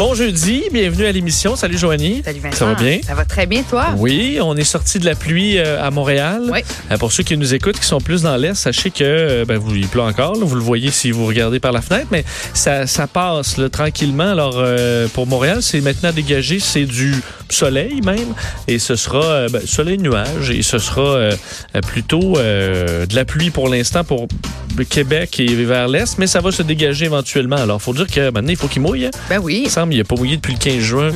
Bon jeudi, bienvenue à l'émission. Salut Joanie. Salut Vincent. Ça va bien? Ça va très bien, toi? Oui, on est sorti de la pluie euh, à Montréal. Oui. Euh, pour ceux qui nous écoutent, qui sont plus dans l'Est, sachez que euh, ben, vous, il pleut encore. là. vous le voyez si vous regardez par la fenêtre, mais ça, ça passe là, tranquillement. Alors, euh, pour Montréal, c'est maintenant dégagé. C'est du soleil même. Et ce sera euh, ben, soleil-nuage. Et ce sera euh, plutôt euh, de la pluie pour l'instant pour Québec et vers l'Est. Mais ça va se dégager éventuellement. Alors, faut dire que maintenant, il faut qu'il mouille. hein. Ben oui, Il semble qu'il n'a pas mouillé depuis le 15 juin.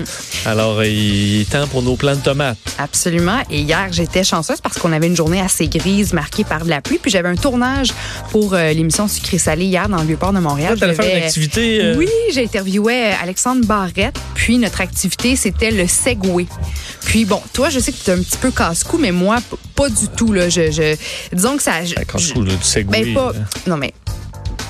Alors, euh, il est temps pour nos plants de tomates. absolument. Et hier, j'étais chanceuse parce qu'on avait une journée assez grise marquée par de la pluie. Puis j'avais un tournage pour euh, l'émission Sucré Salé hier dans le Vieux-Port de Montréal. Là, t'allais Je faire une activité. euh, Oui, j'ai interviewé Alexandre Barrette. Puis notre activité, c'était le Segway. Puis bon, toi, je sais que tu es un petit peu casse-cou, mais moi, pas du tout. Là. Je, je- disons que ça... je- ben, trouve du segway, Ben pas. Non mais.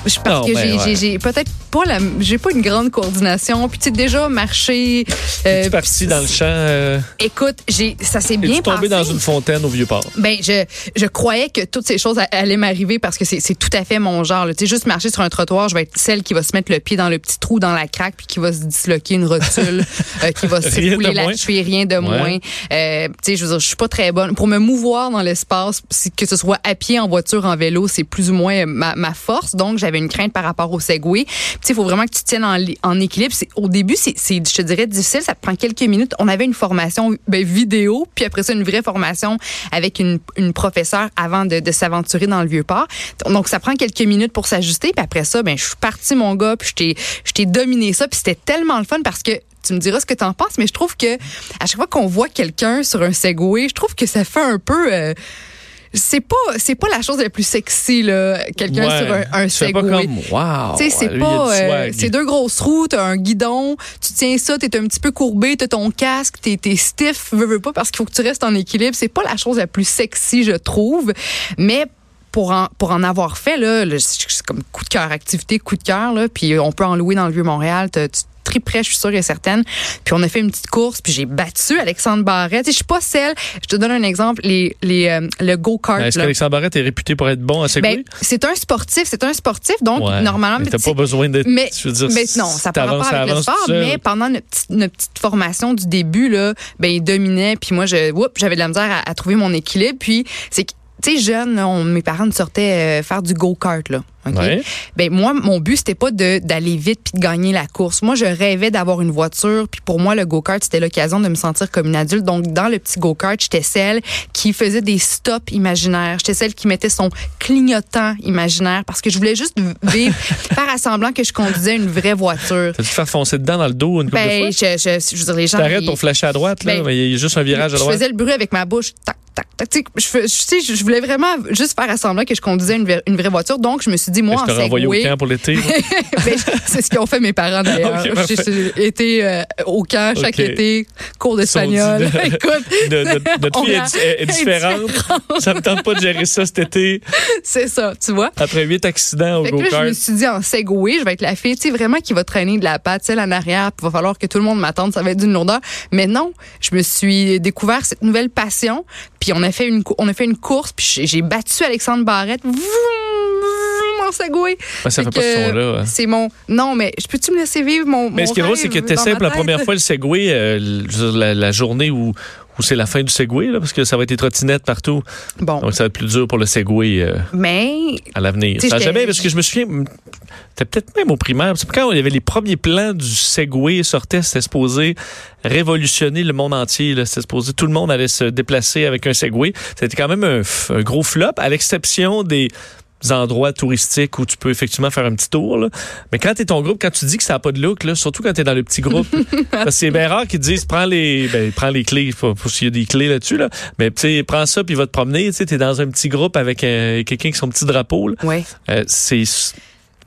je- Parce Non, que ben, j'ai- ouais. peut-être pas la j'ai pas une grande coordination. Puis tu sais déjà marcher euh, Tu parti dans le champ. Euh, écoute j'ai ça s'est bien Es-tu tombé passé. dans une fontaine au Vieux-Port? ben je je croyais que toutes ces choses allaient m'arriver parce que c'est c'est tout à fait mon genre tu sais juste marcher sur un trottoir je vais être celle qui va se mettre le pied dans le petit trou dans la craque puis qui va se disloquer une rotule euh, qui va fouler la cheville rien de Ouais. moins. Euh, tu sais je veux dire je suis pas très bonne. Pour me mouvoir dans l'espace que ce soit à pied en voiture en vélo c'est plus ou moins ma, ma force. Donc j'avais une crainte par rapport au Segway sais il faut vraiment que tu tiennes en, li- en équilibre. Au début c'est je te dirais difficile. Ça te prend quelques minutes. On avait une formation ben, vidéo puis après ça une vraie formation avec une, une professeure avant de, de s'aventurer dans le vieux port. Donc ça prend quelques minutes pour s'ajuster. Puis après ça ben je suis partie mon gars puis je t'ai dominé ça. Puis c'était tellement le fun parce que tu me diras ce que tu en penses, mais je trouve que à chaque fois qu'on voit quelqu'un sur un Segway, je trouve que ça fait un peu. euh, c'est pas c'est pas la chose la plus sexy là, quelqu'un Ouais. sur un, un pas Segway. comme, wow. Tu sais, c'est pas. euh, c'est deux grosses roues, t'as un guidon, tu tiens ça, t'es un petit peu courbé, t'as ton casque, t'es, t'es stiff, veux, veux pas, parce qu'il faut que tu restes en équilibre. C'est pas la chose la plus sexy, je trouve. Mais pour en, pour en avoir fait, là, c'est comme coup de cœur, activité, coup de cœur, là, puis on peut en louer dans le Vieux-Montréal. Tu triperais, je suis sûre et certaine. Puis on a fait une petite course, puis j'ai battu Alexandre Barrette. Sais, Je suis pas celle, je te donne un exemple, les, les, euh, le go-kart. Ben, Est-ce qu'Alexandre Barrette est réputé pour être bon à segway? Ben, c'est un sportif, c'est un sportif, donc Ouais. normalement. Mais t'as pas besoin d'être. mais, je veux dire, mais non, ça n'a pas avec le sport, mais pendant notre petite, notre petite formation du début, là, ben, il dominait, puis moi, je, j'avais de la misère à, à trouver mon équilibre, puis c'est que, tu sais, jeune, on- mes parents nous sortaient euh, faire du go-kart, là. Ouais. Ben moi, mon but c'était pas d'aller vite puis de gagner la course. Moi, je rêvais d'avoir une voiture, puis pour moi le go-kart c'était l'occasion de me sentir comme une adulte. Donc dans le petit go-kart, j'étais celle qui faisait des stops imaginaires. J'étais celle qui mettait son clignotant imaginaire parce que je voulais juste vivre faire à semblant que je conduisais une vraie voiture. T'as-tu te faire foncer dedans dans le dos une couple de Ben fois? je, je, je veux dire les gens T'arrêtes pour flasher à droite, là, Ben, mais il y a juste un virage à je droite. faisais le bruit avec ma bouche. Tac, tac, tac. Tu sais, je, sais, voulais vraiment juste faire à semblant que je conduisais une, vraie- une vraie voiture. Donc, je me suis dit, moi, je en t'aurais envoyé au camp pour l'été. C'est ce qu'ont fait mes parents d'ailleurs. J'ai été euh, au camp chaque été, cours d'espagnol. Écoute, De- notre fille est, est- est différente. Ça me tente pas de gérer ça cet été. c'est ça, tu vois. Après huit accidents au Fait là, je go-kart. me suis dit en Segway, je vais être la fille, tu sais, vraiment qui va traîner de la patte, celle en arrière, puis il va falloir que tout le monde m'attende, ça va être d'une lourdeur. Mais non, je me suis découvert cette nouvelle passion, puis on a fait une, on a fait une course, puis j'ai- battu Alexandre Barrette. Vroom, vroom, en Segway. Ça fait pas que ce son-là. hein. C'est mon. Non, mais je peux-tu me laisser vivre mon. Mais mon ce qui est drôle, c'est que dans t'essaies ma pour la première fois le Segway, euh, la journée où, où c'est la fin du Segway, là, parce que ça va être des trottinettes partout. Bon. Donc, ça va être plus dur pour le Segway euh, Mais à l'avenir. Ça jamais, parce que je me souviens, c'était peut-être même au primaire. Quand il y avait les premiers plans du Segway sortaient, c'était supposé révolutionner le monde entier. C'était supposé tout le monde allait se déplacer avec un Segway. C'était quand même un gros flop, à l'exception des endroits touristiques où tu peux effectivement faire un petit tour. là. Mais quand tu es ton groupe, quand tu dis que ça n'a pas de look, là, surtout quand tu es dans le petit groupe, c'est bien rare qu'ils te disent prends les, ben, prends les clés, faut, faut s'il y a des clés là-dessus, là. mais tu sais, prends ça puis va te promener. Tu es dans un petit groupe avec euh, quelqu'un qui son petit drapeau. là. ouais. Euh, c'est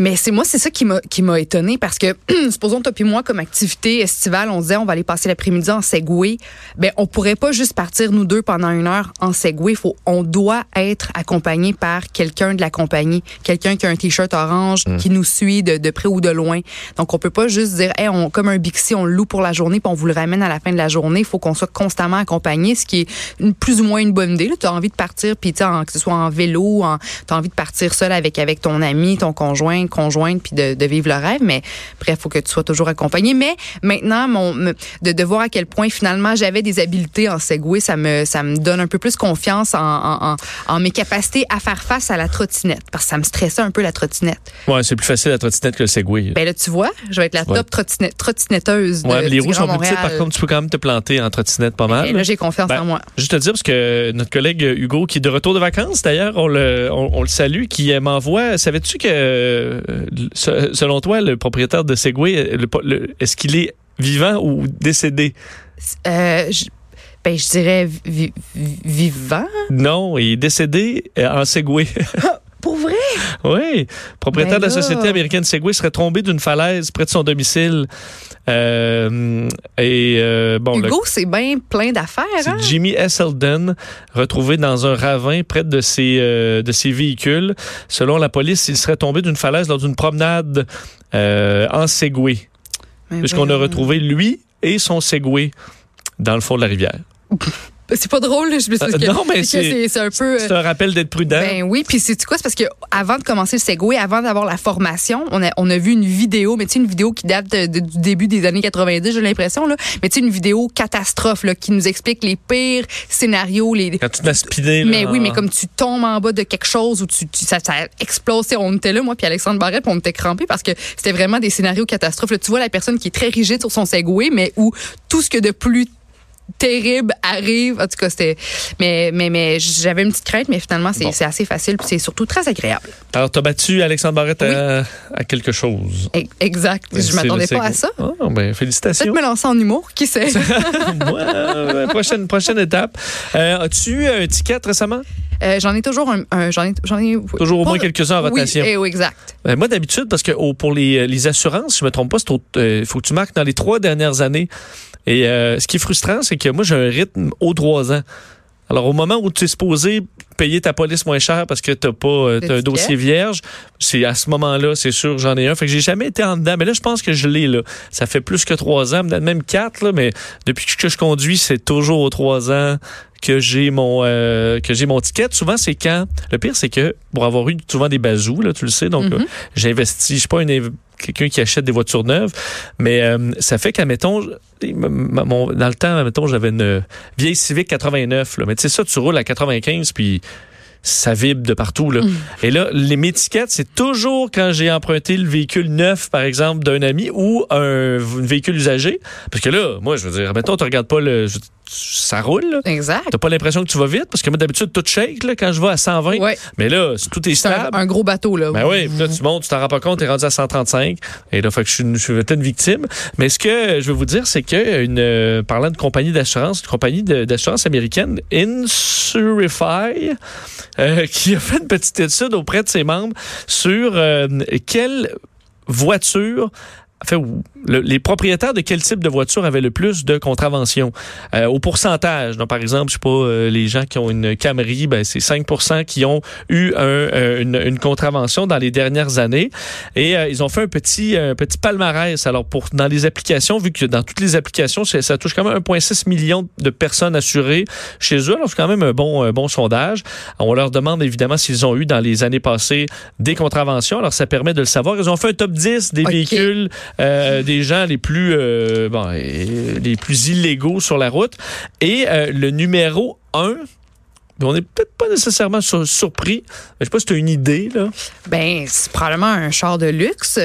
Mais c'est moi, c'est ça qui m'a qui m'a étonné parce que supposons toi puis moi comme activité estivale, on disait on va aller passer l'après-midi en Segway. Ben on pourrait pas juste partir nous deux pendant une heure en Segway. Faut on doit être accompagné par quelqu'un de la compagnie, quelqu'un qui a un t-shirt orange, Mm. qui nous suit de, de près ou de loin. Donc on peut pas juste dire hey, on comme un Bixi, on le loue pour la journée puis on vous le ramène à la fin de la journée. Il faut qu'on soit constamment accompagné, ce qui est une, plus ou moins une bonne idée. Tu as envie de partir puis que ce soit en vélo, en, tu as envie de partir seul avec avec ton ami, ton conjoint, conjointe puis de, de vivre le rêve mais bref, faut que tu sois toujours accompagné. Mais maintenant mon de, de voir à quel point finalement j'avais des habiletés en Segway, ça me ça me donne un peu plus confiance en, en, en, en mes capacités à faire face à la trottinette parce que ça me stressait un peu la trottinette. Ouais, c'est plus facile la trottinette que le Segway. Ben là tu vois, je vais être la Ouais. top trottinette, trottinetteuse ouais, mais les roues sont plus petites, par contre, tu peux quand même te planter en trottinette pas mal. Et là j'ai confiance Ben, en moi. Juste te dire, parce que notre collègue Hugo, qui est de retour de vacances, d'ailleurs, on le, on, on le salue, qui euh, m'envoie. Savais-tu que, euh, selon toi, le propriétaire de Segway, le- le- est-ce qu'il est vivant ou décédé? Euh, je, ben je dirais vi- vi- vivant. Non, il est décédé euh, en Segway. Oui. Propriétaire Ben de la là. société américaine Segway serait tombé d'une falaise près de son domicile. Euh, et euh, bon, le- Hugo, c'est bien plein d'affaires C'est hein? Jimmy Esselden, retrouvé dans un ravin près de ses, euh, de ses véhicules. Selon la police, il serait tombé d'une falaise lors d'une promenade euh, en Segway, Mais puisqu'on a retrouvé lui et son Segway dans le fond de la rivière. C'est pas drôle, là, je me suis Euh, non, mais c'est- un peu. C'est un rappel d'être prudent. Ben oui, puis c'est quoi? C'est parce que avant de commencer le Segway, avant d'avoir la formation, on a, on a vu une vidéo, mais tu sais, une vidéo qui date de- de- du début des années 90, j'ai l'impression, là. Mais tu sais, une vidéo catastrophe, là, qui nous explique les pires scénarios, les. Quand tu à spinner, là, Mais oui, mais comme tu tombes en bas de quelque chose ou tu, tu- ça, ça explose. On était là, moi puis Alexandre Barrette, puis on était crampés parce que c'était vraiment des scénarios catastrophes. Là, tu vois la personne qui est très rigide sur son Segway, mais où tout ce que de plus terrible arrive. En tout cas, c'était. Mais, mais, mais j'avais une petite crainte, mais finalement, c'est Bon. assez facile, puis c'est surtout très agréable. Alors, t'as battu Alexandre Barrette Oui. à, à quelque chose. E- Exact. C'est Je m'attendais pas à ça. Ah, ben, Peut-être félicitations. me lancer en humour, qui sait? Euh, prochaine, prochaine étape. Euh, As-tu eu un ticket récemment? Euh, j'en ai toujours un. un- j'en ai, Toujours au moins quelques-uns en rotation. Oui, eh oui, exact. Ben, moi, d'habitude, parce que oh, pour les, les assurances, je me trompe pas, il faut que tu marques dans les trois dernières années. Et euh, ce qui est frustrant, c'est que moi, j'ai un rythme aux trois ans. Alors, au moment où tu es supposé payer ta police moins cher parce que t'as pas euh, t'as un dossier vierge, c'est à ce moment-là, c'est sûr, j'en ai un. Fait que j'ai jamais été en dedans. Mais là, je pense que je l'ai, là. Ça fait plus que trois ans, peut-être même quatre, là, mais depuis que je conduis, c'est toujours aux trois ans que j'ai mon euh, que j'ai mon ticket. Souvent, c'est quand. Le pire, c'est que pour avoir eu souvent des bazous, là, tu le sais, donc Mhm. euh, j'investis. Je suis pas une quelqu'un qui achète des voitures neuves, mais euh, ça fait qu'à mettons, mon, dans le temps, mettons, j'avais une vieille Civic 89, là, mais tu sais ça, tu roules à 95 puis ça vibre de partout là. Mm. Et là, les tickets, c'est toujours quand j'ai emprunté le véhicule neuf, par exemple, d'un ami ou un, un véhicule usagé, parce que là, moi, je veux dire, mettons, tu regardes pas le, ça roule. là. Exact. T'as pas l'impression que tu vas vite? Parce que moi d'habitude tout shake là, quand je vais à 120. Ouais. Mais là, tout est C'est un, stable. un gros bateau, là. Ben oui, là, tu montes, tu t'en rends pas compte, t'es rendu à 135. Et là, fait que je suis, une- je suis une victime. Mais ce que je veux vous dire, c'est que une, euh, parlant de compagnie d'assurance, une compagnie d'assurance américaine, Insurify, euh, qui a fait une petite étude auprès de ses membres sur euh, quelle voiture Le- les propriétaires de quel type de voiture avaient le plus de contraventions? Euh, au pourcentage. Donc, par exemple, je sais pas, euh, les gens qui ont une Camry, ben, c'est 5% qui ont eu un, euh, une, une contravention dans les dernières années. Et euh, ils ont fait un petit, un petit palmarès. Alors, pour dans les applications, vu que dans toutes les applications, ça touche quand même 1,6 million de personnes assurées chez eux. Alors, c'est quand même un bon, un bon sondage. On leur demande évidemment s'ils ont eu dans les années passées des contraventions. Alors, ça permet de le savoir. Ils ont fait un top 10 des véhicules euh, des gens les plus, euh, bon, euh, les plus illégaux sur la route. Et euh, le numéro 1, on n'est peut-être pas nécessairement sur- surpris. Je sais pas si tu as une idée, là. Ben, c'est probablement un char de luxe.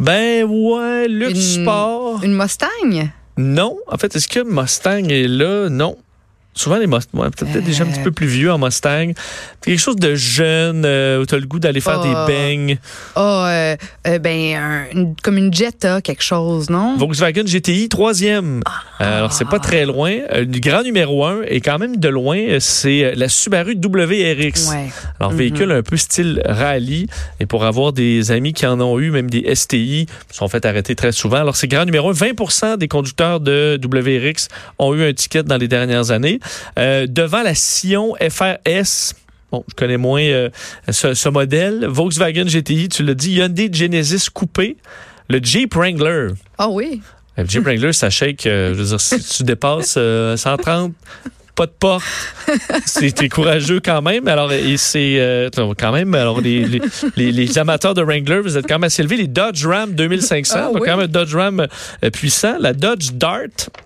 Ben ouais, luxe Une- sport. Une Mustang? Non. En fait, est-ce que Mustang est là? Non. Souvent, les Mustangs, ouais, peut-être déjà un petit peu plus vieux en Mustang. Quelque chose de jeune, euh, où tu as le goût d'aller faire Ah. des beignes. Ah, euh, euh, ben, un- une- comme une Jetta, quelque chose, non? Volkswagen GTI, troisième. Euh, alors, c'est pas très loin. Euh, grand numéro un, et quand même de loin, euh, c'est euh, la Subaru WRX. Ouais. Alors, Mhm. véhicule un peu style rallye. Et pour avoir des amis qui en ont eu, même des STI, sont fait arrêter très souvent. Alors, c'est grand numéro un. 20% des conducteurs de WRX ont eu un ticket dans les dernières années. Euh, devant la Sion FRS, Bon, je connais moins euh, ce, ce modèle. Volkswagen GTI, tu l'as dit. Hyundai Genesis Coupé. Le Jeep Wrangler. Ah oui. Le Jeep Wrangler, ça shake. euh, je veux dire, si tu dépasses euh, 130, pas de porte. C'est t'es courageux quand même. Alors, c'est euh, quand même. Alors, les, les, les, les amateurs de Wrangler, vous êtes quand même assez élevés. Les Dodge Ram 2500, Ah, donc oui. quand même un Dodge Ram euh, puissant. La Dodge Dart,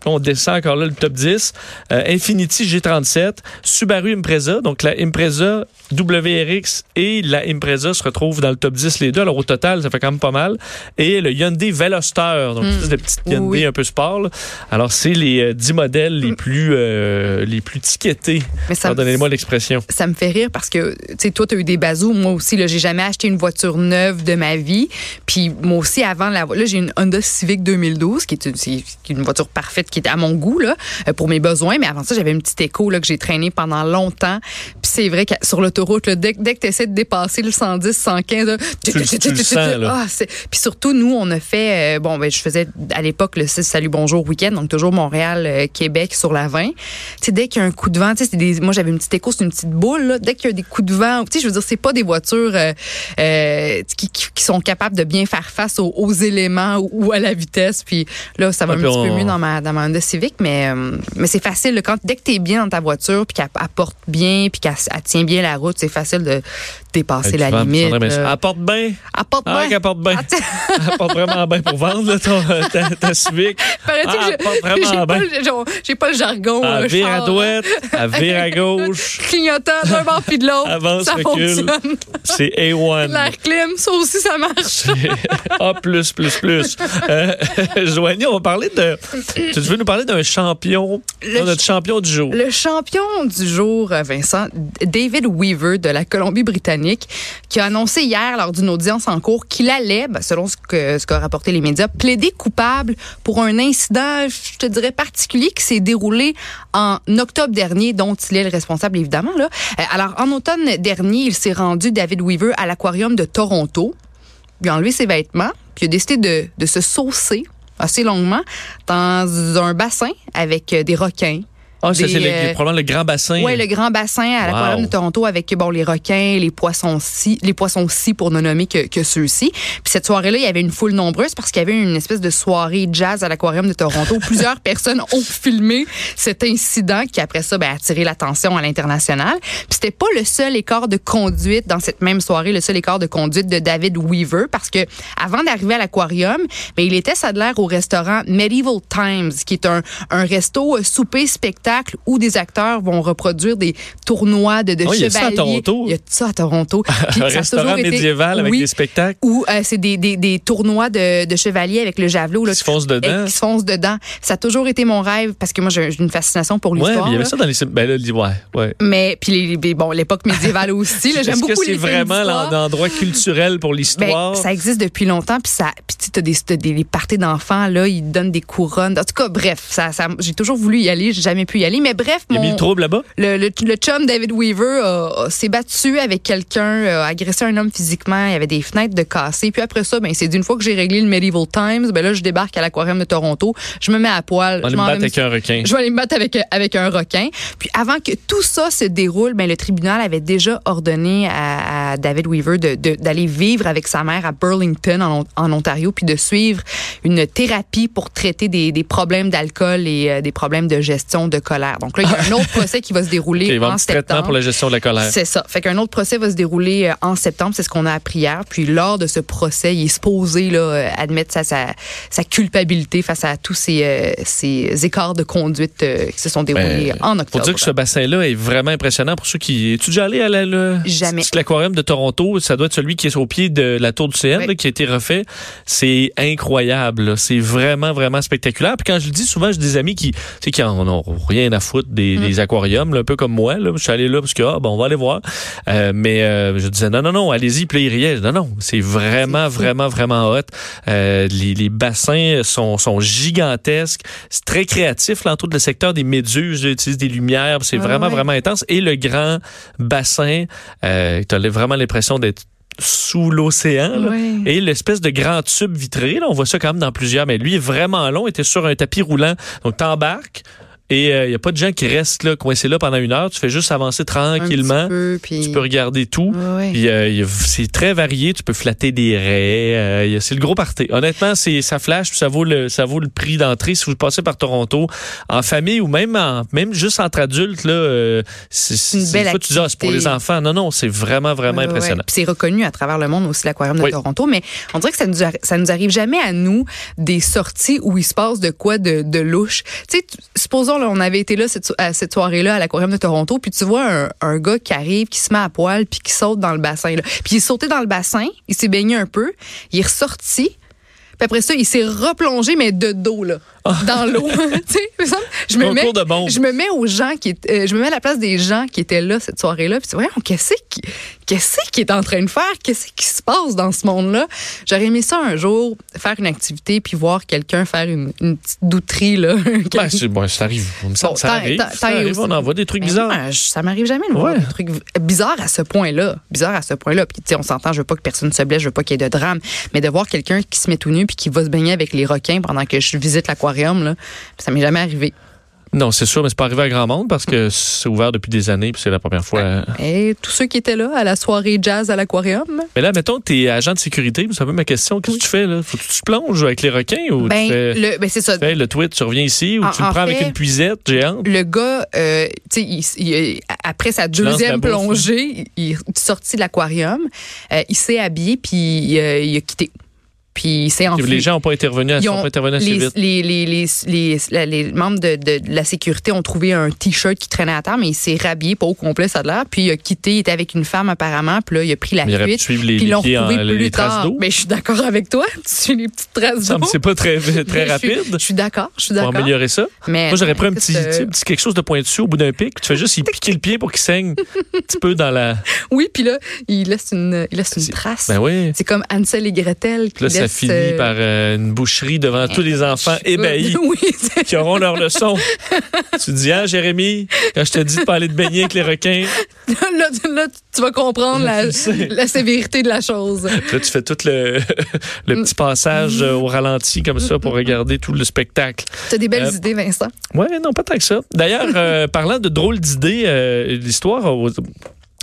on descend encore là le top 10. Euh, Infiniti G37, Subaru Impreza, donc la Impreza WRX et la Impreza se retrouvent dans le top 10 les deux. Alors au total, ça fait quand même pas mal. Et le Hyundai Veloster, donc Mm. c'est le petit Hyundai Oui. un peu sport. là. Alors c'est les euh, 10 modèles les plus euh, les plus tickettés. Mais ça, me- Pardonnez-moi l'expression. ça me fait rire parce que, tu sais, toi, tu as eu des bazous. Moi aussi, là, j'ai jamais acheté une voiture neuve de ma vie. Puis moi aussi, avant, la, là, j'ai une Honda Civic 2012, qui est une, c'est- qui est une voiture parfaite, qui est à mon goût, là, euh, pour mes besoins. Mais avant ça, j'avais une petite écho, là, que j'ai traînée pendant longtemps. Puis c'est vrai que sur l'autoroute, dès, dès que tu essaies de dépasser le 110, 115, là, Tu le- tu le sens, là. Ah, Puis surtout, nous, on a fait, euh, bon, ben, je faisais à l'époque le 6 Salut Bonjour Week-end, donc toujours Montréal, euh, Québec sur la 20. Tu sais, dès qu'il y a un coup de vent, tu sais, des, moi j'avais une petite écho, c'est une petite boule, là. Dès qu'il y a des coups de vent, tu sais, je veux dire, c'est pas des voitures euh, euh, qui, qui- qui sont capables de bien faire face aux, aux éléments ou, ou à la vitesse. Puis là, ça va Ah, un petit peu mieux dans ma, dans ma Honda Civic, mais, euh, mais c'est facile. quand, dès que t'es bien dans ta voiture, puis qu'elle elle porte bien, puis qu'elle elle tient bien la route, c'est facile de dépasser la tu vends, limite. Apporte bien. Elle porte Ah, bien. qu'elle porte bien. Ah, tu- Elle porte vraiment bien pour vendre là, ton, euh, ta, ta Civic. Paraît-il Ah, vraiment bien. j'ai pas le jargon. Euh, vire à droite, elle vire à gauche. Clignotant d'un bord puis de l'autre. Avance, ça recule. fonctionne. C'est A1. L'air clim, ça aussi, ça marche. A++++. Euh, Joanie, on va parler de... Tu veux nous parler d'un champion, Le notre champion du jour. Le champion du jour, euh, Vincent, David Weaver de la Colombie-Britannique, qui a annoncé hier lors d'une audience en cours qu'il allait, ben, selon ce que ce qu'a rapporté les médias, plaider coupable pour un incident, je te dirais particulier, qui s'est déroulé en octobre dernier, dont il est le responsable évidemment. Euh, Alors en automne dernier, il s'est rendu David Weaver à l'aquarium de Toronto. Il a enlevé ses vêtements, puis a décidé de, de se saucer assez longuement dans un bassin avec euh, des requins. Ah, c'est le- euh, probablement le grand bassin. Oui, le grand bassin à l'aquarium de Toronto avec bon les requins, les poissons ci, les poissons ci pour ne nommer que, que ceux-ci. Puis cette soirée-là, il y avait une foule nombreuse parce qu'il y avait une espèce de soirée jazz à l'aquarium de Toronto. Plusieurs personnes ont filmé cet incident qui après ça ben, a attiré l'attention à l'international. Puis c'était pas le seul écart de conduite dans cette même soirée, le seul écart de conduite de David Weaver parce que avant d'arriver à l'aquarium, ben, il était ça de l'air au restaurant Medieval Times qui est un, un resto euh, souper spectacle où des acteurs vont reproduire des tournois de, de Oh, il y a ça à chevaliers. Toronto? Il y a ça à Toronto? Puis Un ça restaurant été- médiéval avec Oui, des spectacles? Ou euh, c'est des, des, des tournois de, de chevaliers avec le javelot. Là, Qui se foncent dedans? Qui se foncent dedans. Ça a toujours été mon rêve parce que moi, j'ai une fascination pour Ouais, l'histoire. mais il y avait là. ça dans les... Ben là, ouais, ouais. Mais puis les- bon, l'époque médiévale aussi. J'aime Est-ce que beaucoup c'est vraiment l'endroit culturel pour Ben, l'histoire? ça existe depuis longtemps, puis ça, puis tu t'as des, parties d'enfants là, ils donnent des couronnes. En tout cas, bref, ça, ça, j'ai toujours voulu y aller, j'ai jamais pu y aller, mais bref, Il y a mis le trouble là-bas? le, le, le chum David Weaver s'est battu avec quelqu'un, a agressé un homme physiquement. Il y avait des fenêtres de cassées. Puis après ça, ben, c'est d'une fois que j'ai réglé le Medieval Times, ben là, je débarque à l'aquarium de Toronto. Je me mets à poil. On je m'en battre me- avec un requin. je vais aller me battre avec, avec un requin. Puis avant que tout ça se déroule, ben, le tribunal avait déjà ordonné à, à David Weaver de- de- d'aller vivre avec sa mère à Burlington, en, en Ontario, puis de suivre une thérapie pour traiter des, des problèmes d'alcool et euh, des problèmes de gestion de colère. Donc là, il y a un autre procès qui va se dérouler en petit traitement septembre. pour la gestion de la colère. C'est ça. Fait qu'un autre procès va se dérouler euh, en septembre, c'est ce qu'on a appris hier. Puis lors de ce procès, il est supposé là, euh, admettre sa, sa, sa culpabilité face à tous ces, euh, ces écarts de conduite euh, qui se sont déroulés Ben, en Faut octobre. dire que ce bassin-là est vraiment impressionnant pour ceux qui. Es-tu déjà allé à la, le, Jamais. l'aquarium de Toronto? Ça doit être celui qui est au pied de la tour du CN, Oui. là, qui a été refait. C'est incroyable. C'est vraiment, vraiment spectaculaire. Puis quand je le dis, souvent, j'ai des amis qui, tu sais, qui en ont rien à foutre des, mm. aquariums, un peu comme moi. Là. Je suis allé là parce que, ah, bon, on va aller voir. Euh, mais euh, je disais, non, non, non, allez-y. Puis Non, non, c'est vraiment, vraiment, vraiment hot. Euh, les, les, bassins sont, sont gigantesques. C'est très créatif, entre le secteur des méduses, utilise des lumières. C'est vraiment, vraiment intense. Et le grand bassin, euh, tu as vraiment l'impression d'être sous l'océan et l'espèce de grand tube vitré là, on voit ça quand même dans plusieurs mais lui est vraiment long était sur un tapis roulant donc t'embarques et il euh, n'y a pas de gens qui restent là, coincés là pendant une heure. Tu fais juste avancer tranquillement. Tu peux regarder tout. Euh, c'est très varié. Tu peux flatter des raies. Euh, c'est le gros party. Honnêtement, c'est ça flash. ça vaut le ça vaut le prix d'entrée si vous passez par Toronto en famille ou même en, même juste entre adultes là. c'est une belle tu dis, ah, c'est pour les enfants. Non non, c'est vraiment vraiment impressionnant. c'est reconnu à travers le monde aussi l'aquarium de Toronto. Mais on dirait que ça nous ça nous arrive jamais à nous des sorties où il se passe de quoi de, de louche. Tu sais, supposons on avait été là cette, soirée-là à l'aquarium de Toronto, puis tu vois un, gars qui arrive, qui se met à poil, puis qui saute dans le bassin. Là. Puis il est sauté dans le bassin, il s'est baigné un peu, il est ressorti, puis après ça, il s'est replongé, mais de dos, là. Dans l'eau. je me mets, je me mets aux gens qui, euh, je me mets à la place des gens qui étaient là cette soirée-là. Puis voyons, qu'est-ce qui, qu'est-ce qui est en train de faire? Qu'est-ce qui se passe dans ce monde-là? J'aurais aimé ça un jour, faire une activité puis voir quelqu'un faire une, une, petite douterie là. ben, bon, ça arrive. ça, arrive. Ça arrive on envoie des trucs ben, bizarres. ça m'arrive jamais de voir des trucs bizarres à ce point-là. Bizarre à ce point-là. Puis on s'entend. Je veux pas que personne se blesse. Je veux pas qu'il y ait de drame. Mais de voir quelqu'un qui se met tout nu puis qui va se baigner avec les requins pendant que je visite l'aquarium Là. Ça m'est jamais arrivé. Non, c'est sûr, mais c'est pas arrivé à grand monde parce que c'est ouvert depuis des années puis c'est la première fois. Et tous ceux qui étaient là à la soirée jazz à l'aquarium. Mais là, mettons, tu es agent de sécurité, vous savez ma question, qu'est-ce que tu fais là? Faut que tu te plonges avec les requins ou ben, tu fais, le, ben c'est ça. Tu fais le tweet, tu reviens ici ou tu le prends avec une puisette géante? Le gars, euh, tu sais, après sa deuxième plongée, il est sorti de l'aquarium, euh, il s'est habillé puis euh, il a quitté. Puis c'est Les gens n'ont pas intervenu, ils ont, pas intervenu assez les, vite. Les, les, les, les, membres de, de, la sécurité ont trouvé un t-shirt qui traînait à terre, mais il s'est rhabillé, pas au complet, ça a l'air. Puis il a quitté, il était avec une femme apparemment, puis là, il a pris la fuite. Suivre les, puis l'ont retrouvé en, plus tard. Mais je suis d'accord avec toi, tu suis les petites traces d'eau. C'est pas très, très rapide. Je suis d'accord, je suis d'accord. Pour améliorer ça. Mais, Moi, j'aurais pris un petit, petit, quelque chose de pointu au bout d'un pic, tu fais juste il piquer le pied pour qu'il saigne un petit peu dans la. Oui, puis là, il laisse une, il laisse une trace. Ben oui. C'est comme Ansel et Gretel qui ça finit euh, par euh, une boucherie devant tous les enfants ébahis qui auront leur leçon. tu dis, ah, Jérémy, quand je te dis de pas aller te baigner avec les requins. là, tu vas comprendre la, la, sévérité de la chose. Là, tu fais tout le, le petit passage euh, au ralenti comme ça pour regarder tout le spectacle. Tu as des belles euh, idées, Vincent. Oui, non, pas tant que ça. D'ailleurs, parlant de drôles d'idées, l'histoire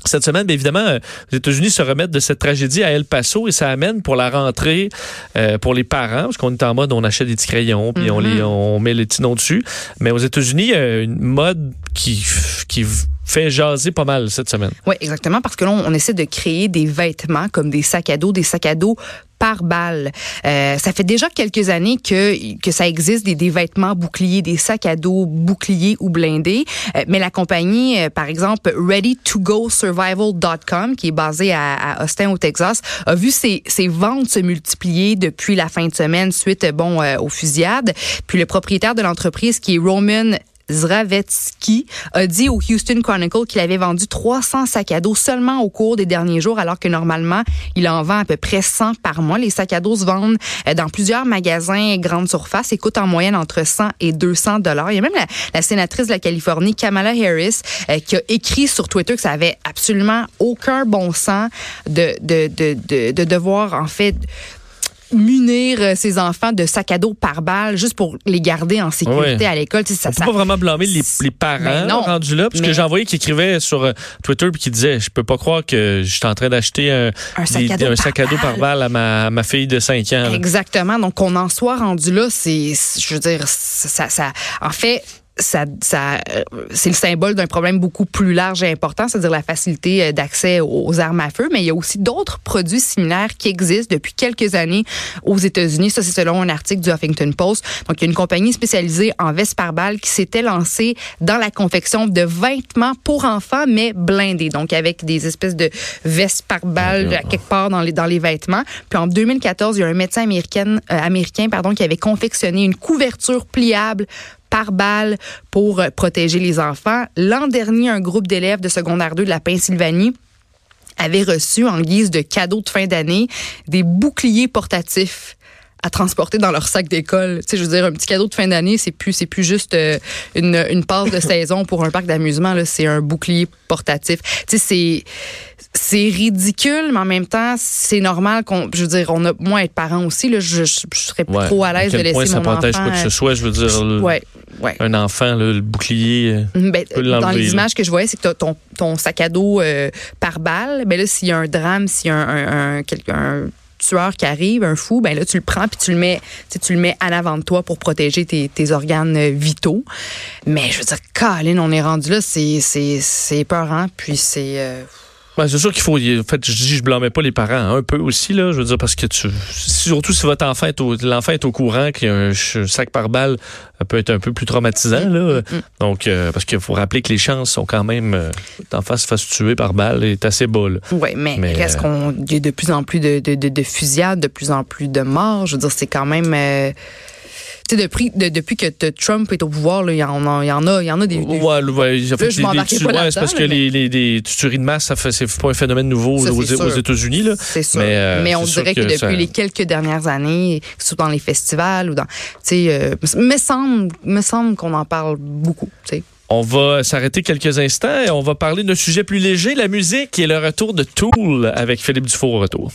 cette semaine, bien évidemment, euh, les États-Unis se remettent de cette tragédie à El Paso et ça amène pour la rentrée euh, pour les parents, parce qu'on est en mode on achète des petits crayons puis on, les, mm-hmm. on met les petits noms dessus. Mais aux États-Unis, il y a une mode qui, qui fait jaser pas mal cette semaine. Oui, exactement, parce que là, on essaie de créer des vêtements comme des sacs à dos, des sacs à dos par balle. Euh, ça fait déjà quelques années que, que ça existe des, des vêtements boucliers, des sacs à dos boucliers ou blindés. Euh, mais la compagnie, euh, par exemple, ReadyToGoSurvival.com, qui est basée à, à, Austin au Texas, a vu ses, ses ventes se multiplier depuis la fin de semaine suite bon aux fusillades. Puis le propriétaire de l'entreprise, qui est Roman Zravetsky a dit au Houston Chronicle qu'il avait vendu 300 sacs à dos seulement au cours des derniers jours, alors que normalement, il en vend à peu près 100 par mois. Les sacs à dos se vendent euh, dans plusieurs magasins grande surface et coûtent en moyenne entre 100 et 200 dollars. Il y a même la, sénatrice de la Californie, Kamala Harris, euh, qui a écrit sur Twitter que ça avait absolument aucun bon sens de, de, de, de, de devoir, en fait, munir euh, ses enfants de sacs à dos par balle juste pour les garder en sécurité à l'école. Ça, On peut pas vraiment blâmer les, les parents ben rendus là, parce que j'ai envoyé qui écrivait sur euh, Twitter puis qui disait, je peux pas croire que je suis en train d'acheter un, un, sac, à dos, par balle à ma, ma fille de 5 ans. Exactement. Donc qu'on en soit rendu là, c'est, je veux dire, ça, ça en fait ça, ça euh, c'est le symbole d'un problème beaucoup plus large et important, c'est-à-dire la facilité euh, d'accès aux armes à feu. Mais il y a aussi d'autres produits similaires qui existent depuis quelques années aux États-Unis. Ça, c'est selon un article du Huffington Post. Donc, il y a une compagnie spécialisée en vestes par balles qui s'était lancée dans la confection de vêtements pour enfants, mais blindés. Donc, avec des espèces de vestes par balles à quelque part dans les, dans les vêtements. Puis en 2014, il y a un médecin américain, euh, américain pardon, qui avait confectionné une couverture pliable par balle pour euh, protéger les enfants. L'an dernier, un groupe d'élèves de secondaire 2 de la Pennsylvanie avait reçu en guise de cadeau de fin d'année des boucliers portatifs à transporter dans leur sac d'école. Tu sais, je veux dire, un petit cadeau de fin d'année, c'est plus, c'est plus juste euh, une, une passe de saison pour un parc d'amusement. Là, c'est un bouclier portatif. Tu sais, c'est c'est ridicule, mais en même temps, c'est normal qu'on, je veux dire, on a moins être parent aussi. Là, je, je, serais plus trop à l'aise de laisser point ça protège quoi que ce soit, je veux dire, ouais, ouais. un enfant, là, le bouclier. euh, Ben, peut dans les là. images que je voyais, c'est que ton, ton sac à dos euh, par balle. Ben là, s'il y a un drame, s'il y a un, un, un, quelqu'un- un tueur qui arrive, un fou, ben là, tu le prends puis tu le mets, tu le mets en avant de toi pour protéger tes, tes organes euh, vitaux. Mais je veux dire, Colin, on est rendu là, c'est, c'est, c'est puis c'est... euh, Ben, c'est sûr qu'il faut. En fait, je dis, je blâmais pas les parents un peu aussi là. Je veux dire parce que tu, surtout si votre enfant est au, l'enfant est au courant qu'il y a un sac par balle, ça peut être un peu plus traumatisant là. Donc euh, parce qu'il faut rappeler que les chances sont quand même euh, l'enfant se fasse tuer par balle est assez bas. là. Ouais, mais, Mais, reste euh, qu'on il y a de plus en plus de, de, de, de fusillades, de plus en plus de morts. Je veux dire, c'est quand même. Tu sais, depuis, de- depuis que Trump est au pouvoir, il y en a, y en a, y en a des. des- Ouais, ouais, en fait, je ouais, c'est parce que mais- les, les, tueries de masse, ça fait, c'est pas un phénomène nouveau Ça, aux. États-Unis là. C'est sûr. Mais, euh, Mais on dirait que, que depuis ça- les quelques dernières années, soit dans les festivals ou dans, tu sais, euh, me semble, me semble qu'on en parle beaucoup. Tu sais. On va s'arrêter quelques instants et on va parler d'un sujet plus léger, la musique et le retour de Tool avec Philippe Dufour au retour.